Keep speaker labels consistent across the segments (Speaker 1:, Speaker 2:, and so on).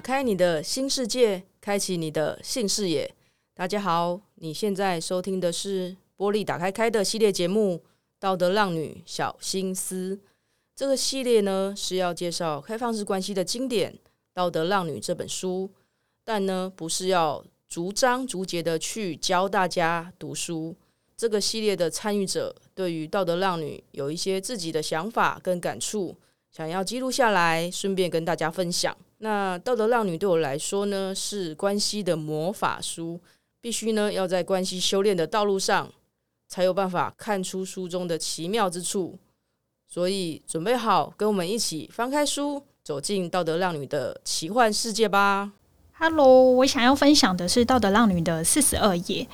Speaker 1: 开你的新世界，开启你的性视野。大家好，你现在收听的是波莉打开开的系列节目《道德浪女小心思》。这个系列呢是要介绍开放式关系的经典《道德浪女》这本书，但呢不是要逐章逐节的去教大家读书。这个系列的参与者对于《道德浪女》有一些自己的想法跟感触，想要记录下来，顺便跟大家分享。那《道德浪女》对我来说呢，是关系的魔法书，必须呢要在关系修炼的道路上，才有办法看出书中的奇妙之处。所以，准备好跟我们一起翻开书，走进道德浪女的奇幻世界吧。
Speaker 2: Hello，我想要分享的是《道德浪女》的四十二页。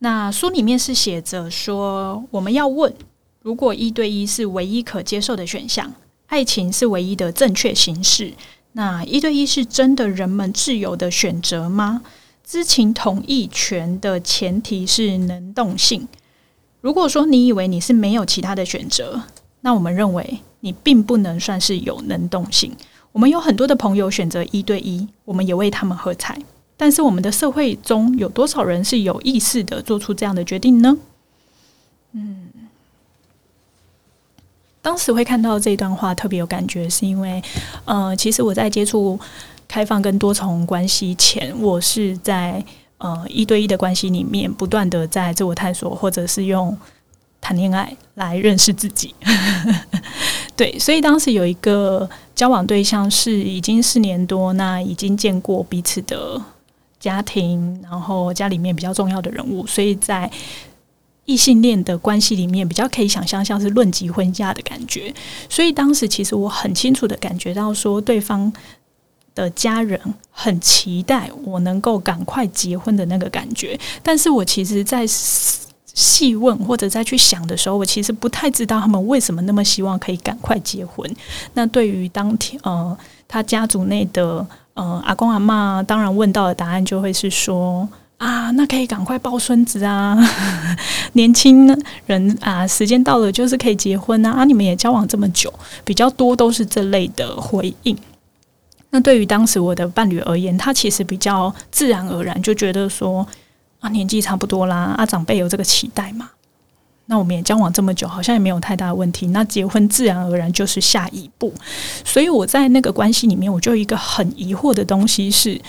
Speaker 2: 那书里面是写着说，我们要问：如果一对一是唯一可接受的选项，爱情是唯一的正确形式，那一对一是真的人们自由的选择吗？知情同意权的前提是能动性。如果说你以为你是没有其他的选择，那我们认为你并不能算是有能动性。我们有很多的朋友选择一对一，我们也为他们喝彩。但是我们的社会中有多少人是有意识的做出这样的决定呢？嗯，当时会看到这段话特别有感觉，是因为，呃，其实我在接触开放跟多重关系前，我是在呃一对一的关系里面不断的在自我探索，或者是用。谈恋爱来认识自己，对，所以当时有一个交往对象是已经四年多，那已经见过彼此的家庭，然后家里面比较重要的人物，所以在异性恋的关系里面比较可以想象像是论及婚嫁的感觉。所以当时其实我很清楚的感觉到说，对方的家人很期待我能够赶快结婚的那个感觉，但是我其实，在细问或者再去想的时候，我其实不太知道他们为什么那么希望可以赶快结婚。那对于当天呃他家族内的呃阿公阿嬷，当然问到的答案就会是说啊，那可以赶快抱孙子啊，年轻人啊，时间到了就是可以结婚啊。啊，你们也交往这么久，比较多都是这类的回应。那对于当时我的伴侣而言，他其实比较自然而然就觉得说。啊，年纪差不多啦，啊，长辈有这个期待嘛？那我们也交往这么久，好像也没有太大的问题。那结婚自然而然就是下一步。所以我在那个关系里面，我就有一个很疑惑的东西是：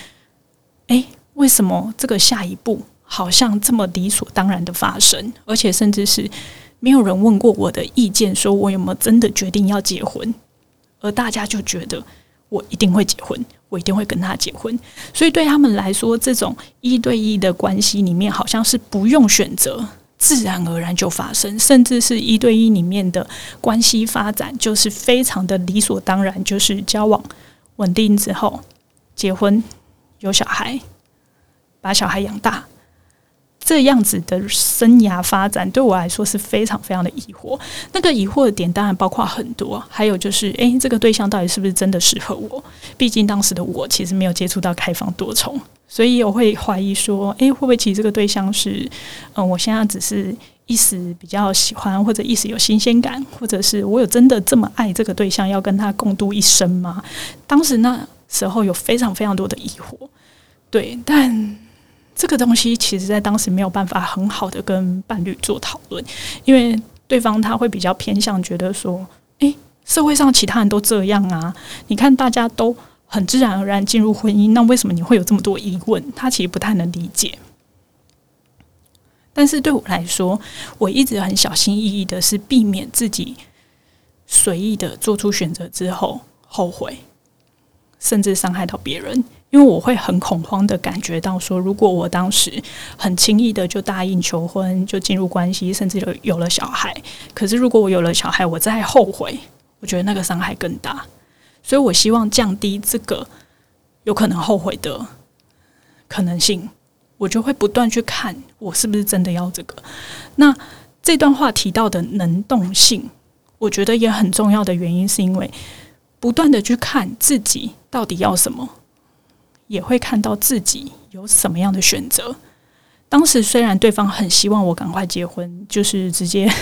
Speaker 2: 诶，为什么这个下一步好像这么理所当然的发生？而且甚至是没有人问过我的意见，说我有没有真的决定要结婚，而大家就觉得我一定会结婚。我一定会跟他结婚，所以对他们来说，这种一对一的关系里面，好像是不用选择，自然而然就发生，甚至是一对一里面的关系发展，就是非常的理所当然，就是交往稳定之后结婚，有小孩，把小孩养大。这样子的生涯发展对我来说是非常非常的疑惑。那个疑惑的点当然包括很多，还有就是，诶，这个对象到底是不是真的适合我？毕竟当时的我其实没有接触到开放多重，所以我会怀疑说，诶，会不会其实这个对象是，嗯，我现在只是一时比较喜欢，或者一时有新鲜感，或者是我有真的这么爱这个对象，要跟他共度一生吗？当时那时候有非常非常多的疑惑，对，但。这个东西其实，在当时没有办法很好的跟伴侣做讨论，因为对方他会比较偏向觉得说：“诶，社会上其他人都这样啊，你看大家都很自然而然进入婚姻，那为什么你会有这么多疑问？”他其实不太能理解。但是对我来说，我一直很小心翼翼的，是避免自己随意的做出选择之后后悔，甚至伤害到别人。因为我会很恐慌的感觉到说，如果我当时很轻易的就答应求婚，就进入关系，甚至有有了小孩，可是如果我有了小孩，我再后悔，我觉得那个伤害更大。所以我希望降低这个有可能后悔的可能性，我就会不断去看我是不是真的要这个。那这段话提到的能动性，我觉得也很重要的原因，是因为不断的去看自己到底要什么。也会看到自己有什么样的选择。当时虽然对方很希望我赶快结婚，就是直接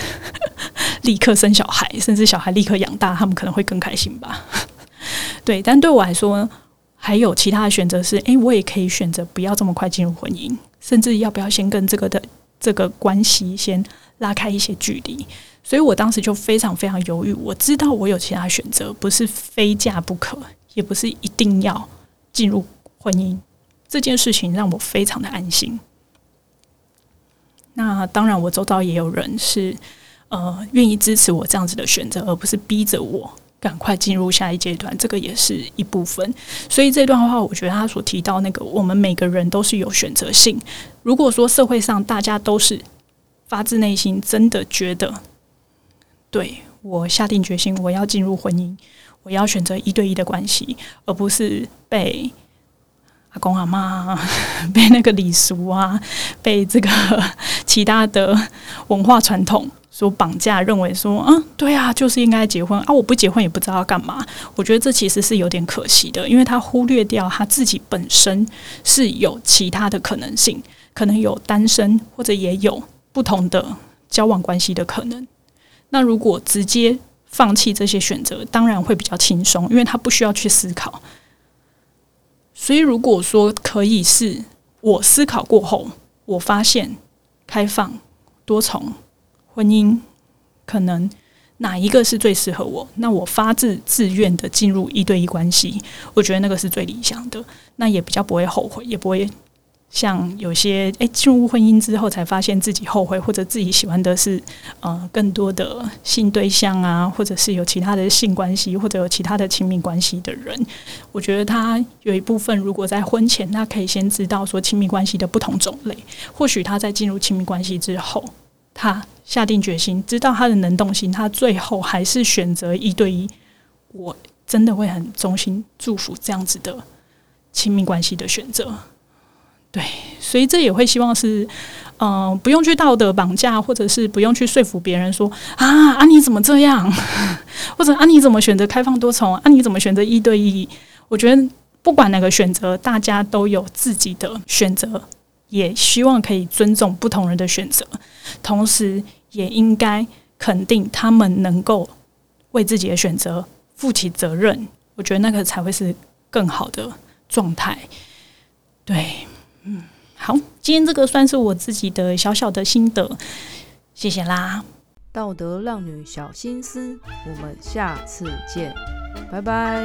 Speaker 2: 立刻生小孩，甚至小孩立刻养大，他们可能会更开心吧。对，但对我来说，还有其他的选择是，诶，我也可以选择不要这么快进入婚姻，甚至要不要先跟这个的这个关系先拉开一些距离。所以我当时就非常非常犹豫。我知道我有其他选择，不是非嫁不可，也不是一定要进入婚姻。这件事情让我非常的安心。那当然，我周遭也有人是呃愿意支持我这样子的选择，而不是逼着我赶快进入下一阶段。这个也是一部分。所以这段话，我觉得他所提到那个，我们每个人都是有选择性。如果说社会上大家都是发自内心真的觉得，对，我下定决心我要进入婚姻，我要选择一对一的关系，而不是被。阿公阿妈 被那个礼俗啊，被这个 其他的文化传统所绑架，认为说，啊，对啊，就是应该结婚啊，我不结婚也不知道要干嘛。我觉得这其实是有点可惜的，因为他忽略掉他自己本身是有其他的可能性，可能有单身，或者也有不同的交往关系的可能。那如果直接放弃这些选择，当然会比较轻松，因为他不需要去思考。所以，如果说可以是我思考过后，我发现开放多重婚姻可能哪一个是最适合我，那我发自自愿的进入一对一关系，我觉得那个是最理想的，那也比较不会后悔，也不会。像有些诶进入婚姻之后才发现自己后悔，或者自己喜欢的是呃更多的性对象啊，或者是有其他的性关系，或者有其他的亲密关系的人，我觉得他有一部分如果在婚前，他可以先知道说亲密关系的不同种类，或许他在进入亲密关系之后，他下定决心，知道他的能动性，他最后还是选择一对一，我真的会很衷心祝福这样子的亲密关系的选择。对，所以这也会希望是，嗯、不用去道德绑架，或者是不用去说服别人说啊啊你怎么这样，或者啊你怎么选择开放多重，啊你怎么选择一对一？我觉得不管哪个选择，大家都有自己的选择，也希望可以尊重不同人的选择，同时也应该肯定他们能够为自己的选择负起责任。我觉得那个才会是更好的状态。对。嗯，好，今天这个算是我自己的小小的心得，谢谢啦。
Speaker 1: 道德浪女小心思，我们下次见，拜拜。